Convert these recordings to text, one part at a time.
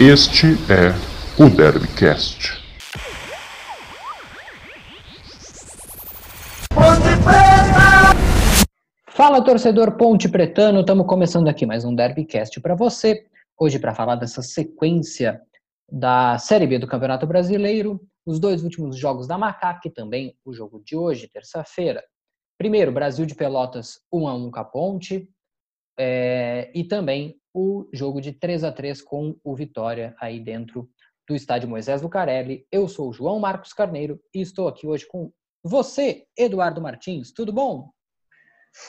Este é o Derbycast. Fala torcedor Ponte Pretano, estamos começando aqui mais um Derbycast para você. Hoje para falar dessa sequência da Série B do Campeonato Brasileiro, os dois últimos jogos da Macaca e também o jogo de hoje, terça-feira. Primeiro, Brasil de Pelotas 1 a 1 com a Ponte, é, e também o jogo de 3 a 3 com o Vitória aí dentro do estádio Moisés Lucarelli. Eu sou o João Marcos Carneiro e estou aqui hoje com você, Eduardo Martins. Tudo bom?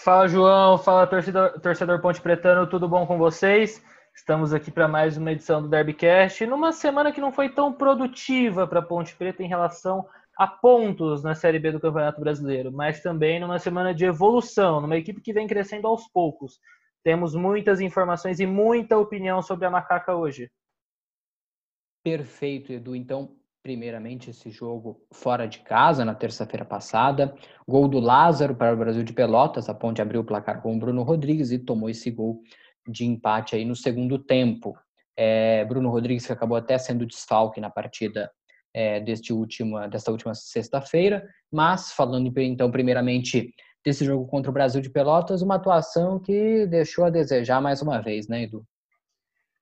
Fala, João. Fala, torcedor, torcedor Ponte Pretano. Tudo bom com vocês? Estamos aqui para mais uma edição do Derbycast, numa semana que não foi tão produtiva para Ponte Preta em relação a pontos na Série B do Campeonato Brasileiro, mas também numa semana de evolução, numa equipe que vem crescendo aos poucos. Temos muitas informações e muita opinião sobre a Macaca hoje. Perfeito, Edu. Então, primeiramente, esse jogo fora de casa, na terça-feira passada. Gol do Lázaro para o Brasil de Pelotas. A Ponte abriu o placar com o Bruno Rodrigues e tomou esse gol de empate aí no segundo tempo. É, Bruno Rodrigues que acabou até sendo desfalque na partida é, deste última, desta última sexta-feira. Mas, falando então, primeiramente, desse jogo contra o Brasil de Pelotas, uma atuação que deixou a desejar mais uma vez, né, Edu?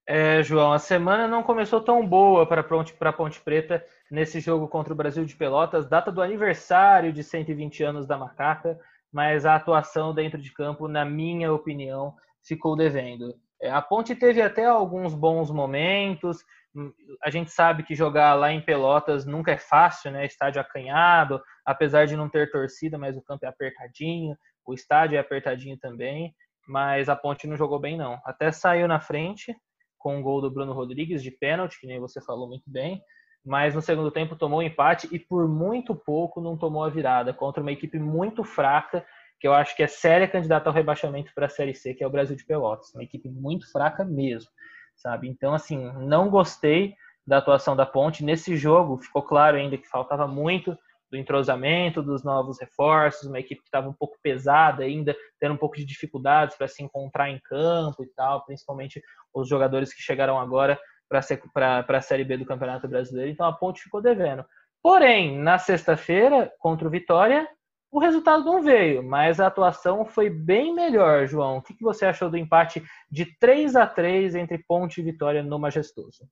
É, João, a semana não começou tão boa para Ponte, Ponte Preta nesse jogo contra o Brasil de Pelotas, data do aniversário de 120 anos da Macaca, mas a atuação dentro de campo, na minha opinião, ficou devendo. É, a Ponte teve até alguns bons momentos, a gente sabe que jogar lá em Pelotas nunca é fácil, né? Estádio acanhado, apesar de não ter torcida, mas o campo é apertadinho, o estádio é apertadinho também, mas a Ponte não jogou bem não. Até saiu na frente com o gol do Bruno Rodrigues de pênalti, que nem você falou muito bem, mas no segundo tempo tomou um empate e por muito pouco não tomou a virada contra uma equipe muito fraca, que eu acho que é séria candidata ao rebaixamento para a Série C, que é o Brasil de Pelotas, uma equipe muito fraca mesmo sabe? Então, assim, não gostei da atuação da Ponte. Nesse jogo, ficou claro ainda que faltava muito do entrosamento, dos novos reforços, uma equipe que estava um pouco pesada ainda, tendo um pouco de dificuldades para se encontrar em campo e tal, principalmente os jogadores que chegaram agora para a Série B do Campeonato Brasileiro. Então a Ponte ficou devendo. Porém, na sexta-feira, contra o Vitória, o resultado não veio, mas a atuação foi bem melhor, João. O que você achou do empate de 3 a 3 entre Ponte e Vitória no Majestoso?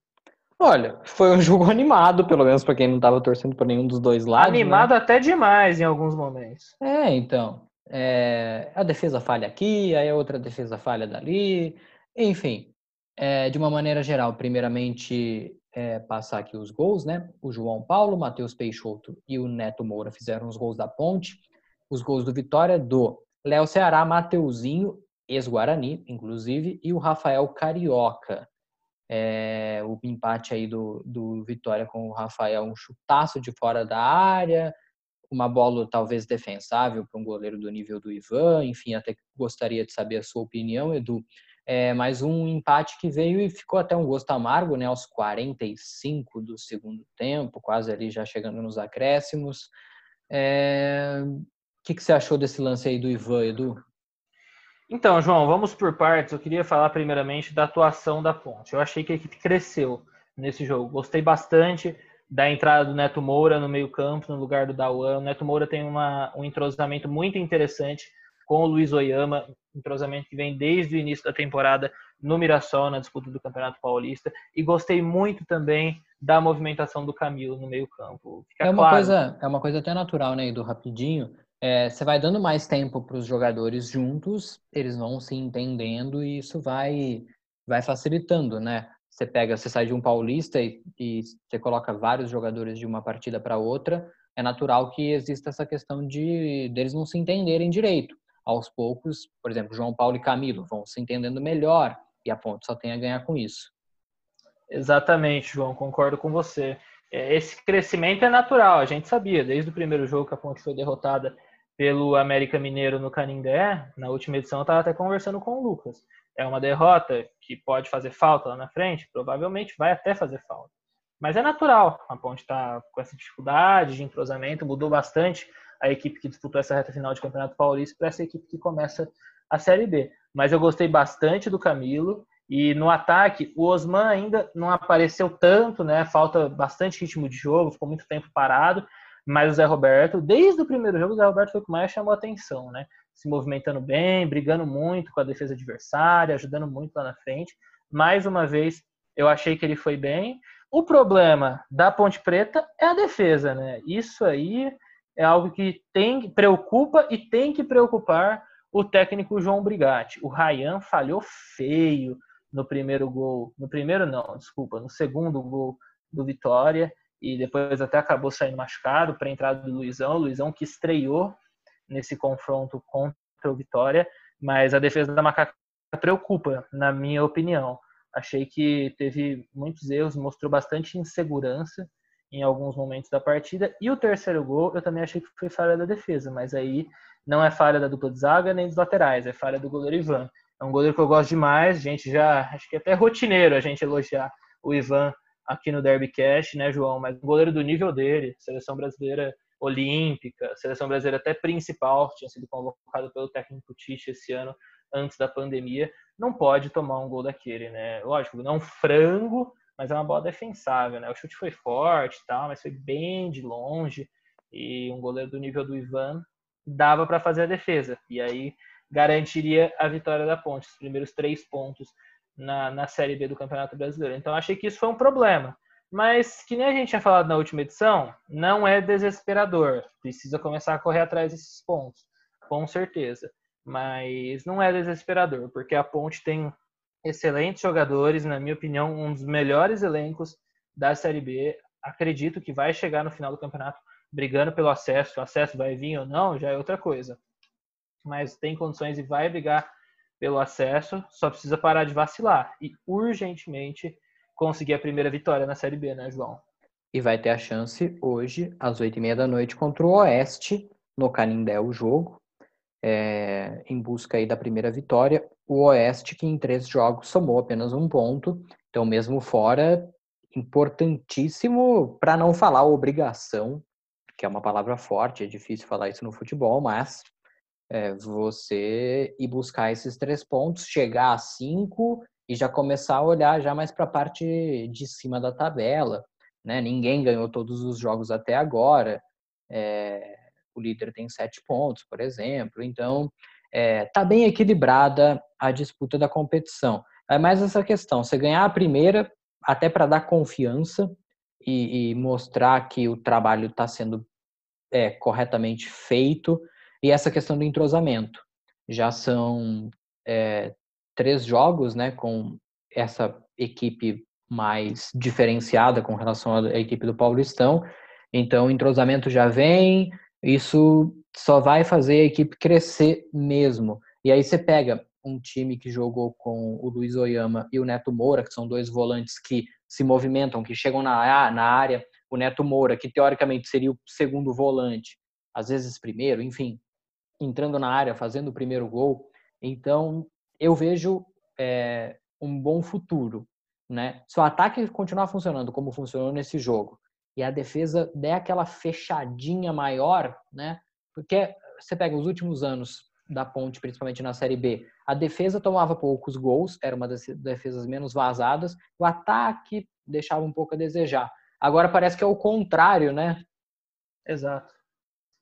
Olha, foi um jogo animado, pelo menos para quem não estava torcendo para nenhum dos dois lados. Né? Animado né? até demais em alguns momentos. É, então. É, a defesa falha aqui, aí a outra defesa falha dali. Enfim, é, de uma maneira geral, primeiramente é, passar aqui os gols, né? O João Paulo, Matheus Peixoto e o Neto Moura fizeram os gols da Ponte. Os gols do Vitória do Léo Ceará, Mateuzinho, ex-Guarani, inclusive, e o Rafael Carioca. É, o empate aí do, do Vitória com o Rafael, um chutaço de fora da área, uma bola talvez defensável para um goleiro do nível do Ivan, enfim, até gostaria de saber a sua opinião, Edu. É, mas um empate que veio e ficou até um gosto amargo, né, aos 45 do segundo tempo, quase ali já chegando nos acréscimos. É, que, que você achou desse lance aí do Ivan, Edu? Então, João, vamos por partes. Eu queria falar primeiramente da atuação da Ponte. Eu achei que a equipe cresceu nesse jogo. Gostei bastante da entrada do Neto Moura no meio-campo, no lugar do Dauan. O Neto Moura tem uma, um entrosamento muito interessante com o Luiz Oyama, entrosamento que vem desde o início da temporada no Mirassol, na disputa do Campeonato Paulista. E gostei muito também da movimentação do Camilo no meio-campo. É uma claro. coisa, é uma coisa até natural, né, do rapidinho. É, você vai dando mais tempo para os jogadores juntos, eles vão se entendendo e isso vai vai facilitando, né? Você pega, você sai de um paulista e, e você coloca vários jogadores de uma partida para outra, é natural que exista essa questão de deles não se entenderem direito aos poucos, por exemplo, João Paulo e Camilo vão se entendendo melhor e a Ponte só tem a ganhar com isso. Exatamente, João, concordo com você. É, esse crescimento é natural, a gente sabia, desde o primeiro jogo que a Ponte foi derrotada pelo América Mineiro no Canindé, na última edição eu estava até conversando com o Lucas. É uma derrota que pode fazer falta lá na frente, provavelmente vai até fazer falta. Mas é natural, a Ponte está com essa dificuldade de entrosamento, mudou bastante a equipe que disputou essa reta final de Campeonato Paulista para essa equipe que começa a Série B. Mas eu gostei bastante do Camilo E no ataque, o Osman ainda não apareceu tanto, né? Falta bastante ritmo de jogo, ficou muito tempo parado. Mas o Zé Roberto, desde o primeiro jogo, o Zé Roberto foi o que mais chamou atenção, né? Se movimentando bem, brigando muito com a defesa adversária, ajudando muito lá na frente. Mais uma vez, eu achei que ele foi bem. O problema da Ponte Preta é a defesa, né? Isso aí é algo que tem preocupa e tem que preocupar o técnico João Brigatti. O Ryan falhou feio no primeiro gol, no primeiro não, desculpa, no segundo gol do Vitória e depois até acabou saindo machucado para a entrada do Luizão, o Luizão que estreou nesse confronto contra o Vitória, mas a defesa da Macaca preocupa, na minha opinião. Achei que teve muitos erros, mostrou bastante insegurança em alguns momentos da partida. E o terceiro gol, eu também achei que foi falha da defesa, mas aí não é falha da dupla de zaga nem dos laterais, é falha do goleiro Ivan. É um goleiro que eu gosto demais, gente já, acho que é até rotineiro a gente elogiar o Ivan aqui no Derby Cash, né, João? Mas um goleiro do nível dele, seleção brasileira olímpica, seleção brasileira até principal, tinha sido convocado pelo técnico Tite esse ano, antes da pandemia, não pode tomar um gol daquele, né? Lógico, não frango, mas é uma bola defensável, né? O chute foi forte e tal, mas foi bem de longe. E um goleiro do nível do Ivan dava para fazer a defesa. E aí garantiria a vitória da Ponte, os primeiros três pontos na, na Série B do Campeonato Brasileiro. Então achei que isso foi um problema. Mas, que nem a gente tinha falado na última edição, não é desesperador. Precisa começar a correr atrás desses pontos, com certeza. Mas não é desesperador, porque a Ponte tem excelentes jogadores, na minha opinião, um dos melhores elencos da Série B. Acredito que vai chegar no final do campeonato brigando pelo acesso. O acesso vai vir ou não, já é outra coisa. Mas tem condições e vai brigar pelo acesso, só precisa parar de vacilar e urgentemente conseguir a primeira vitória na Série B, né, João? E vai ter a chance hoje, às oito e meia da noite, contra o Oeste, no Canindé, o jogo, é, em busca aí da primeira vitória o Oeste, que em três jogos somou apenas um ponto. Então, mesmo fora, importantíssimo, para não falar obrigação, que é uma palavra forte, é difícil falar isso no futebol, mas é, você ir buscar esses três pontos, chegar a cinco e já começar a olhar já mais para a parte de cima da tabela. Né? Ninguém ganhou todos os jogos até agora. É, o líder tem sete pontos, por exemplo. Então, é, tá bem equilibrada a disputa da competição. É mais essa questão, você ganhar a primeira, até para dar confiança e, e, mostrar que o trabalho está sendo é, corretamente feito, e essa questão do entrosamento. Já são é, três jogos né, com essa equipe mais diferenciada com relação à equipe do Paulistão, então o entrosamento já vem, isso só vai fazer a equipe crescer mesmo. E aí você pega um time que jogou com o Luiz Oyama e o Neto Moura, que são dois volantes que se movimentam, que chegam na, na área. O Neto Moura, que teoricamente seria o segundo volante, às vezes primeiro, enfim, entrando na área, fazendo o primeiro gol. Então, eu vejo é, um bom futuro. Né? Se o ataque continuar funcionando como funcionou nesse jogo e a defesa der aquela fechadinha maior, né? Porque você pega os últimos anos da Ponte, principalmente na Série B, a defesa tomava poucos gols, era uma das defesas menos vazadas, o ataque deixava um pouco a desejar. Agora parece que é o contrário, né? Exato.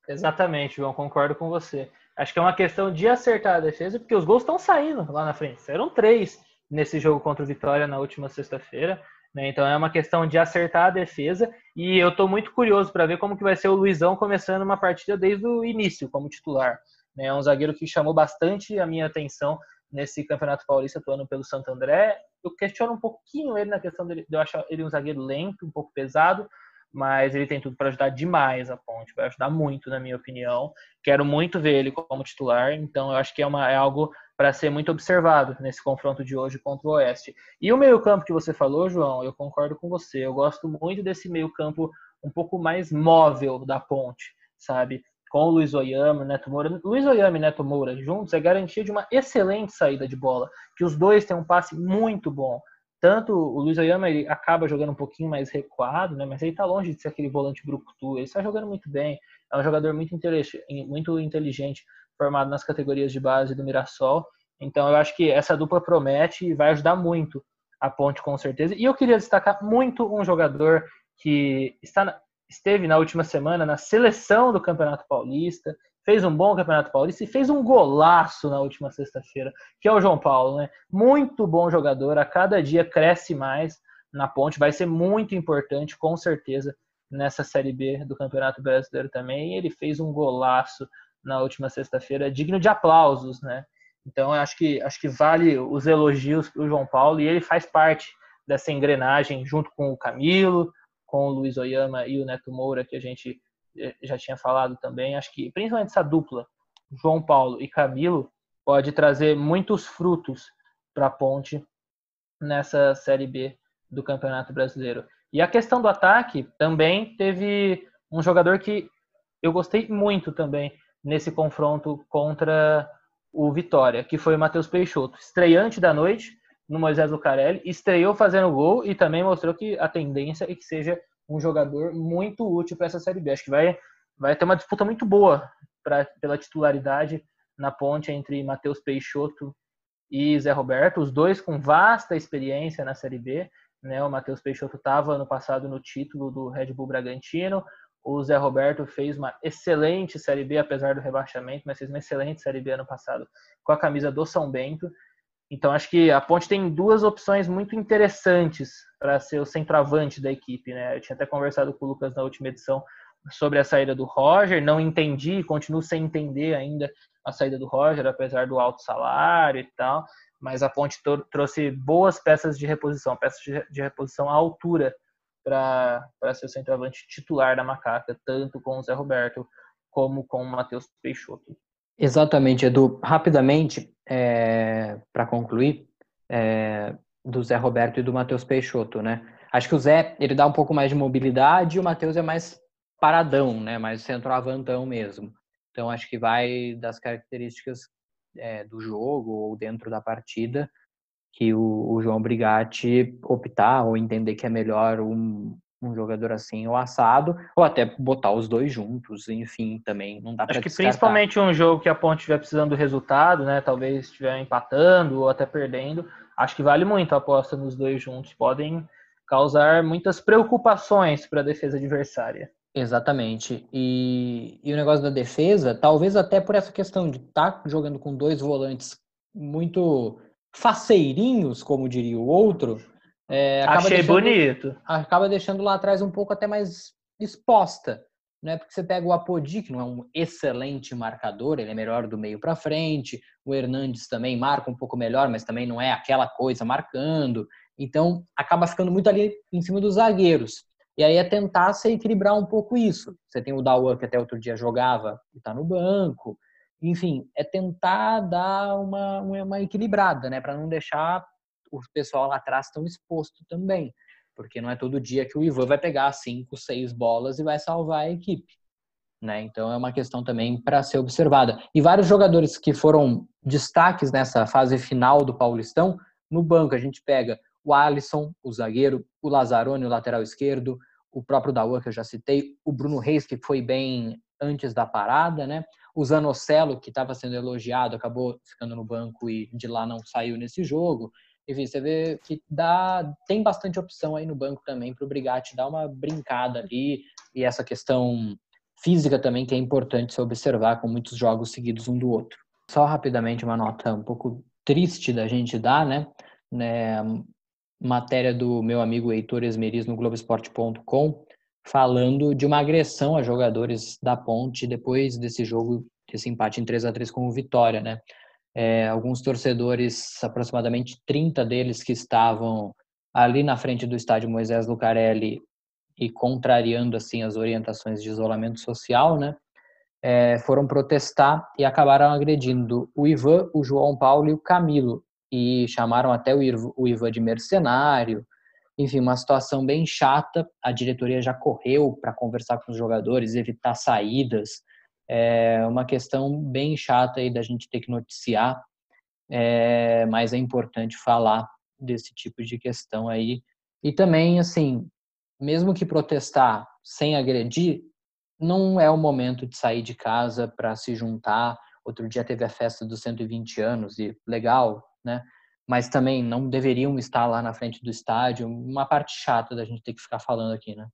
Exatamente, João, concordo com você. Acho que é uma questão de acertar a defesa, porque os gols estão saindo lá na frente. Eram três nesse jogo contra o Vitória na última sexta-feira. Né? Então é uma questão de acertar a defesa e eu estou muito curioso para ver como que vai ser o Luizão começando uma partida desde o início como titular. Né? É um zagueiro que chamou bastante a minha atenção nesse Campeonato Paulista atuando pelo Santo André. Eu questiono um pouquinho ele na questão dele, de eu achar ele um zagueiro lento, um pouco pesado, mas ele tem tudo para ajudar demais a Ponte, vai ajudar muito, na minha opinião. Quero muito ver ele como titular, então eu acho que é, uma, é algo para ser muito observado nesse confronto de hoje contra o Oeste. E o meio-campo que você falou, João, eu concordo com você. Eu gosto muito desse meio-campo um pouco mais móvel da Ponte, sabe? Com o Luiz Oyama, Neto Moura. Luiz Oyama e Neto Moura juntos é garantia de uma excelente saída de bola, que os dois têm um passe muito bom tanto o Luiz Oyama ele acaba jogando um pouquinho mais recuado, né? Mas ele tá longe de ser aquele volante brucutu. Ele está jogando muito bem. É um jogador muito inteligente, muito inteligente, formado nas categorias de base do Mirassol. Então eu acho que essa dupla promete e vai ajudar muito a Ponte com certeza. E eu queria destacar muito um jogador que está, esteve na última semana na seleção do Campeonato Paulista, fez um bom Campeonato Paulista e fez um golaço na última sexta-feira, que é o João Paulo, né? Muito bom jogador, a cada dia cresce mais na Ponte, vai ser muito importante, com certeza, nessa Série B do Campeonato Brasileiro também. Ele fez um golaço na última sexta-feira, digno de aplausos, né? Então, acho que, acho que vale os elogios para o João Paulo e ele faz parte dessa engrenagem junto com o Camilo, com o Luiz Oyama e o Neto Moura, que a gente já tinha falado também. Acho que principalmente essa dupla, João Paulo e Camilo, pode trazer muitos frutos para a Ponte nessa Série B do Campeonato Brasileiro. E a questão do ataque também teve um jogador que eu gostei muito também nesse confronto contra o Vitória, que foi o Matheus Peixoto, estreante da noite no Moisés Lucarelli, estreou fazendo gol e também mostrou que a tendência é que seja um jogador muito útil para essa Série B. Acho que vai, vai ter uma disputa muito boa pra, pela titularidade na ponte entre Matheus Peixoto e Zé Roberto, os dois com vasta experiência na Série B. Né? O Matheus Peixoto estava no passado no título do Red Bull Bragantino, o Zé Roberto fez uma excelente Série B, apesar do rebaixamento, mas fez uma excelente Série B ano passado com a camisa do São Bento. Então acho que a Ponte tem duas opções muito interessantes para ser o centroavante da equipe. Né? Eu tinha até conversado com o Lucas na última edição sobre a saída do Roger, não entendi, continuo sem entender ainda a saída do Roger, apesar do alto salário e tal, mas a Ponte trouxe boas peças de reposição, peças de reposição à altura para ser o centroavante titular da Macaca, tanto com o Zé Roberto como com o Matheus Peixoto. Exatamente, Edu. Rapidamente, é, para concluir, é, do Zé Roberto e do Matheus Peixoto, né? Acho que o Zé ele dá um pouco mais de mobilidade e o Matheus é mais paradão, né? Mais centroavantão mesmo. Então acho que vai das características é, do jogo ou dentro da partida que o, o, João Brigatti optar ou entender que é melhor um, um jogador assim ou assado, ou até botar os dois juntos, enfim, também não dá para Acho que descartar. principalmente um jogo que a Ponte estiver precisando do resultado, né, talvez estiver empatando ou até perdendo, acho que vale muito a aposta nos dois juntos, podem causar muitas preocupações para a defesa adversária. Exatamente. E, e o negócio da defesa, talvez até por essa questão de estar tá jogando com dois volantes muito faceirinhos, como diria o outro, é, Achei deixando, bonito. Acaba deixando lá atrás um pouco até mais exposta, né? Porque você pega o Apodi, que não é um excelente marcador, ele é melhor do meio para frente. O Hernandes também marca um pouco melhor, mas também não é aquela coisa marcando. Então, acaba ficando muito ali em cima dos zagueiros. E aí é tentar se equilibrar um pouco isso. Você tem o Dawan, que até outro dia jogava e está no banco enfim, é tentar dar uma, uma equilibrada, né? Para não deixar o pessoal lá atrás tão exposto também. Porque não é todo dia que o Ivan vai pegar cinco, seis bolas e vai salvar a equipe. Né? Então é uma questão também para ser observada. E vários jogadores que foram destaques nessa fase final do Paulistão, no banco a gente pega o Alisson, o zagueiro, o Lazzaroni, o lateral esquerdo, o próprio Daua, que eu já citei, o Bruno Reis, que foi bem antes da parada, né? O Zanocelo, que estava sendo elogiado, acabou ficando no banco e de lá não saiu nesse jogo. Enfim, você vê que dá, tem bastante opção aí no banco também para o Brigatti dar uma brincada ali. E essa questão física também que é importante se observar com muitos jogos seguidos um do outro. Só rapidamente uma nota um pouco triste da gente dar, né? né matéria do meu amigo Heitor Esmeriz no Globoesporte.com falando de uma agressão a jogadores da Ponte depois desse jogo, desse empate em 3 a 3 com o Vitória, né? É, alguns torcedores, aproximadamente 30 deles que estavam ali na frente do estádio Moisés Lucarelli e contrariando assim as orientações de isolamento social, né? É, foram protestar e acabaram agredindo o Ivan, o João Paulo e o Camilo e chamaram até o Ivan de mercenário, enfim, uma situação bem chata. A diretoria já correu para conversar com os jogadores, evitar saídas. É uma questão bem chata aí da gente ter que noticiar, é, mas é importante falar desse tipo de questão aí. E também, assim, mesmo que protestar sem agredir, não é o momento de sair de casa para se juntar Outro dia teve a festa dos 120 anos e legal, né? Mas também não deveriam estar lá na frente do estádio. Uma parte chata da gente ter que ficar falando aqui, né?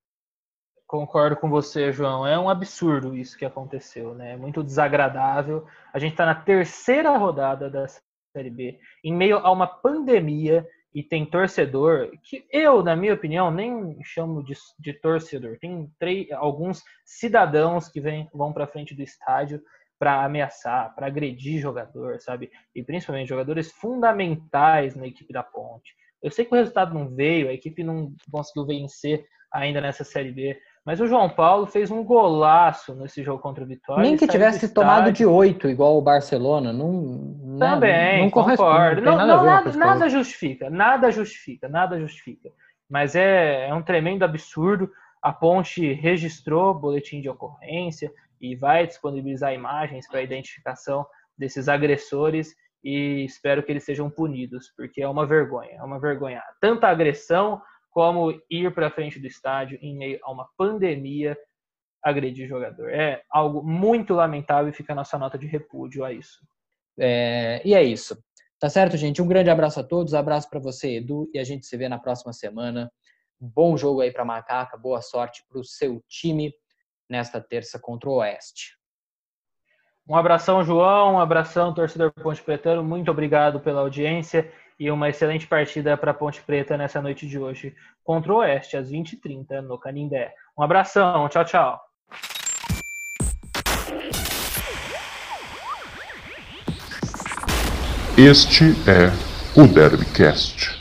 Concordo com você, João. É um absurdo isso que aconteceu, né? Muito desagradável. A gente está na terceira rodada da Série B, em meio a uma pandemia, e tem torcedor que eu, na minha opinião, nem chamo de, de torcedor. Tem três, alguns cidadãos que vem, vão para frente do estádio para ameaçar, para agredir jogador, sabe? E principalmente jogadores fundamentais na equipe da Ponte. Eu sei que o resultado não veio, a equipe não conseguiu vencer ainda nessa Série B, mas o João Paulo fez um golaço nesse jogo contra o Vitória. Nem que tivesse tomado de oito, igual o Barcelona. Não, né, Também, não concordo. Não, não, nada, nada, nada, justifica, nada justifica, nada justifica. Mas é, é um tremendo absurdo. A Ponte registrou boletim de ocorrência e vai disponibilizar imagens para identificação desses agressores e espero que eles sejam punidos, porque é uma vergonha, é uma vergonha. Tanta agressão como ir para frente do estádio em meio a uma pandemia agredir jogador. É algo muito lamentável e fica a nossa nota de repúdio a isso. É, e é isso. Tá certo, gente? Um grande abraço a todos, abraço para você, Edu, e a gente se vê na próxima semana. Bom jogo aí para Macaca, boa sorte para o seu time nesta terça contra o Oeste. Um abração, João, um abração, torcedor Ponte Pretano, muito obrigado pela audiência e uma excelente partida para Ponte Preta nessa noite de hoje contra o Oeste, às 20h30, no Canindé. Um abração, tchau, tchau. Este é o Derbycast.